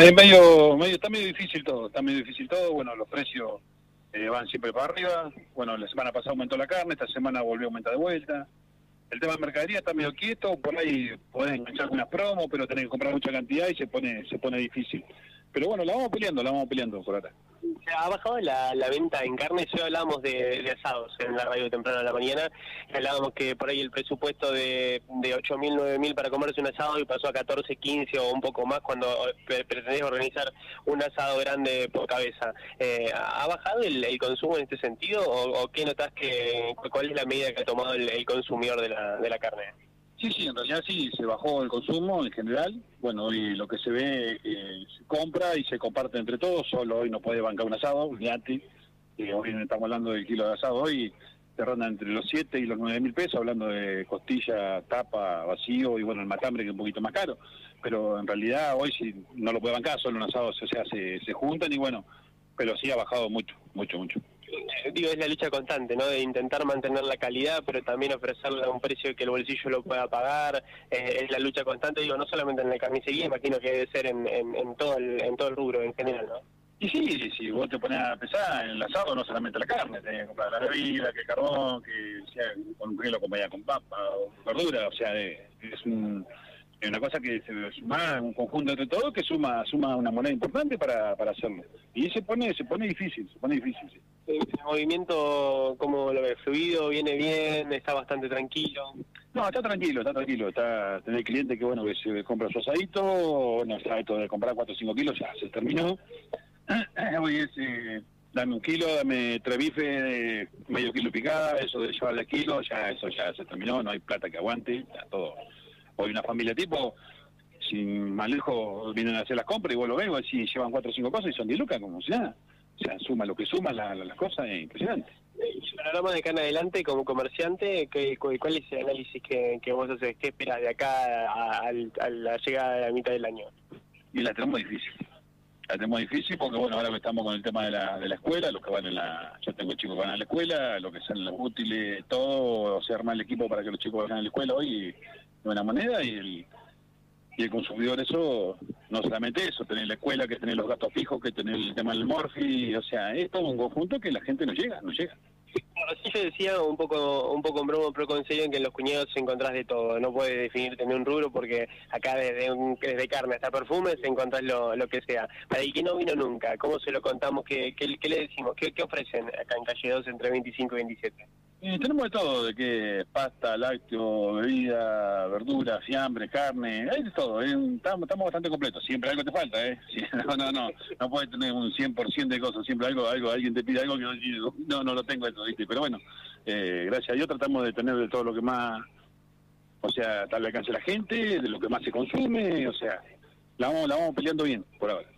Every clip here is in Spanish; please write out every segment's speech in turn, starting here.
Eh, medio, medio, está medio difícil todo, está medio difícil todo, bueno, los precios eh, van siempre para arriba, bueno, la semana pasada aumentó la carne, esta semana volvió a aumentar de vuelta, el tema de mercadería está medio quieto, por ahí podés enganchar algunas promos, pero tenés que comprar mucha cantidad y se pone, se pone difícil. Pero bueno, la vamos peleando, la vamos peleando por ahora ha bajado la, la venta en carne. Hoy hablábamos de, asados en la radio temprano de la mañana. Hablábamos que por ahí el presupuesto de, de 8.000, 9.000 para comerse un asado y pasó a 14, 15 o un poco más cuando pretendés organizar un asado grande por cabeza. Eh, ¿Ha bajado el, consumo en este sentido o, qué notas que cuál es la medida que ha tomado el, el consumidor de la, de la carne? Sí, sí, en realidad sí, se bajó el consumo en general. Bueno, hoy lo que se ve eh, se compra y se comparte entre todos. Solo hoy no puede bancar un asado, ni antes. Eh, hoy estamos hablando del kilo de asado hoy, se ronda entre los 7 y los 9 mil pesos, hablando de costilla, tapa, vacío y bueno, el matambre que es un poquito más caro. Pero en realidad hoy sí no lo puede bancar, solo un asado, o sea, se, se juntan y bueno, pero sí ha bajado mucho, mucho, mucho. Eh, digo, es la lucha constante, ¿no? De intentar mantener la calidad, pero también ofrecerle a un precio que el bolsillo lo pueda pagar. Eh, es la lucha constante, digo, no solamente en la carnicería, imagino que debe ser en, en, todo, el, en todo el rubro en general, ¿no? Y sí, si vos te pones a pesar en el asado, no solamente la carne, tenés que comprar la bebida, que el carbón, que sea con un kilo comida con papa o verdura, o sea, es un es una cosa que se suma un conjunto de todo que suma suma una moneda importante para, para hacerlo. Y se pone se pone difícil se pone difícil sí. el movimiento cómo lo ves fluido viene bien está bastante tranquilo no está tranquilo está tranquilo. Está tener cliente que bueno que se compra su asadito bueno está esto de comprar 4 o 5 kilos ya se terminó. Hoy es eh, dame un kilo dame tres bifes medio kilo picada eso de llevarle kilo ya eso ya se terminó no hay plata que aguante ya todo Hoy una familia tipo, sin más lejos, vienen a hacer las compras y vos lo ves, así llevan cuatro o cinco cosas y son 10 lucas, como sea. O sea, suma lo que suma las cosas, es impresionante. Y panorama de acá en adelante, como comerciante, ¿qué, ¿cuál es el análisis que, que vos haces? ¿Qué esperas de acá a, la llegada de la mitad del año? Y la tenemos difícil. La tenemos difícil porque, bueno, ahora que estamos con el tema de la, de la escuela, los que van en la... Yo tengo chicos que van a la escuela, los que salen los útiles, todo, o sea, armar el equipo para que los chicos vayan a la escuela hoy buena moneda y el, y el consumidor eso, no solamente eso, tener la escuela, que tener los gastos fijos, que tener el tema del morfi, o sea, es todo un conjunto que la gente no llega, no llega. Así yo decía un poco un poco en broma, pero con en que en los cuñados encontrás de todo. No puedes definir tener un rubro porque acá desde, un, desde carne hasta perfumes encontrás lo, lo que sea. Para el que no vino nunca, ¿cómo se lo contamos? ¿Qué, qué, qué le decimos? ¿Qué, ¿Qué ofrecen acá en Calle 2 entre 25 y 27? Tenemos de todo, de que pasta, lácteo, bebida, verdura, fiambre, carne, hay de todo, estamos, bastante completos, siempre algo te falta, ¿eh? no, no, no, no puedes tener un 100% de cosas, siempre algo, algo, alguien te pide algo que no, no lo tengo eso, ¿viste? Pero bueno, eh, gracias a Dios tratamos de tener de todo lo que más, o sea, tal alcance la gente, de lo que más se consume, o sea, la vamos, la vamos peleando bien por ahora.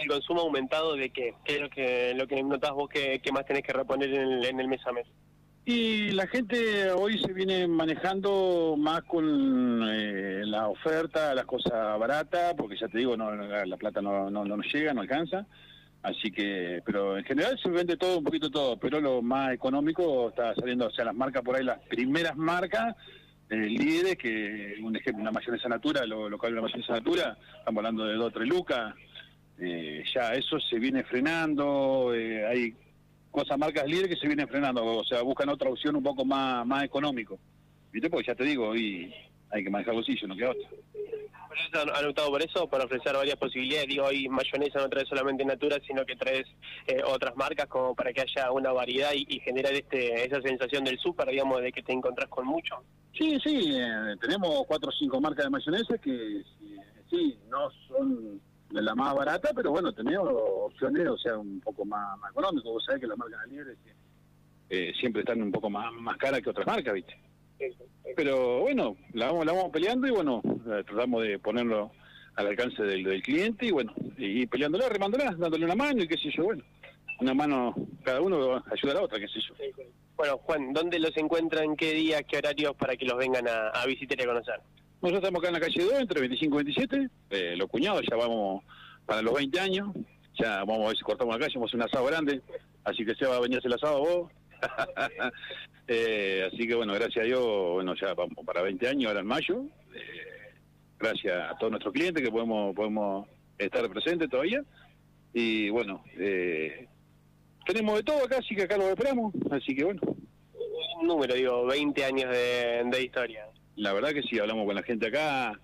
¿El consumo aumentado de qué? ¿Qué es lo que, lo que notás vos que, más tenés que reponer en el, en el mes a mes? Y la gente hoy se viene manejando más con eh, la oferta, las cosas baratas, porque ya te digo, no la, plata no, no, nos llega, no alcanza. Así que, pero en general se vende todo, un poquito todo, pero lo más económico está saliendo, o sea, las marcas por ahí, las primeras marcas eh, líderes, que un ejemplo, una mayonesa natura, lo, lo que habla una mayonesa natura, estamos hablando de 2 o 3 lucas, eh, ya eso se viene frenando, eh, cosas marcas líderes que se vienen frenando, o sea, buscan otra opción un poco más, más económico. ¿Viste? Porque ya te digo, hoy hay que manejar bolsillo, no queda otra. ¿Han optado por eso? Para ofrecer varias posibilidades. Digo, hoy mayonesa no trae solamente Natura, sino que traes eh, otras marcas como para que haya una variedad y, generar este, esa sensación del súper, digamos, de que te encontrás con mucho. Sí, sí, eh, tenemos cuatro o cinco marcas de mayonesa que sí, no son la más barata, pero bueno, tenemos opciones, o sea, un poco más, más económicas. Vos sabés que las marcas libres eh, siempre están un poco más, más caras que otras marcas, ¿viste? Pero bueno, la vamos, la vamos peleando y bueno, eh, tratamos de ponerlo al alcance del, del cliente y bueno, y peleándola, remándola, dándole una mano y qué sé yo, bueno, una mano cada uno ayuda a la otra, qué sé yo. Bueno, Juan, ¿dónde los encuentran? ¿Qué días, qué horarios para que los vengan a, a visitar y a conocer? Nosotros estamos acá en la calle 2, entre 25 y 27. Eh, los cuñados ya vamos para los 20 años. Ya vamos a ver si cortamos acá, hacemos un asado grande. Así que se va a venir el asado vos. eh, así que bueno, gracias a Dios, bueno, ya vamos para 20 años ahora en mayo. Eh, gracias a todos nuestros clientes que podemos podemos estar presente todavía. Y bueno, eh, tenemos de todo acá, así que acá lo esperamos. Así que bueno. Un número, digo, 20 años de, de historia. La verdad que sí, hablamos con la gente acá.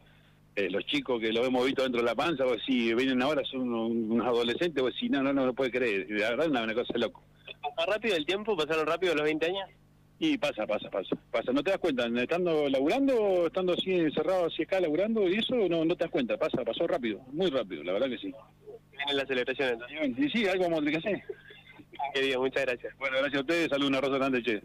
Eh, los chicos que lo hemos visto dentro de la panza, pues si vienen ahora son unos adolescentes, pues si no, no, no lo puede creer. La verdad es una, cosa loco. ¿Pasa rápido el tiempo? ¿Pasaron rápido los 20 años? Y pasa, pasa, pasa. Pasa, no te das cuenta, estando laburando, estando así encerrado, así acá laburando y eso, no, no te das cuenta, pasa, pasó rápido, muy rápido, la verdad que sí. Vienen las celebraciones entonces. Sí, sí, algo como que hacer. Querido, muchas gracias. Bueno, gracias a ustedes, saludos, una rosa grande, che.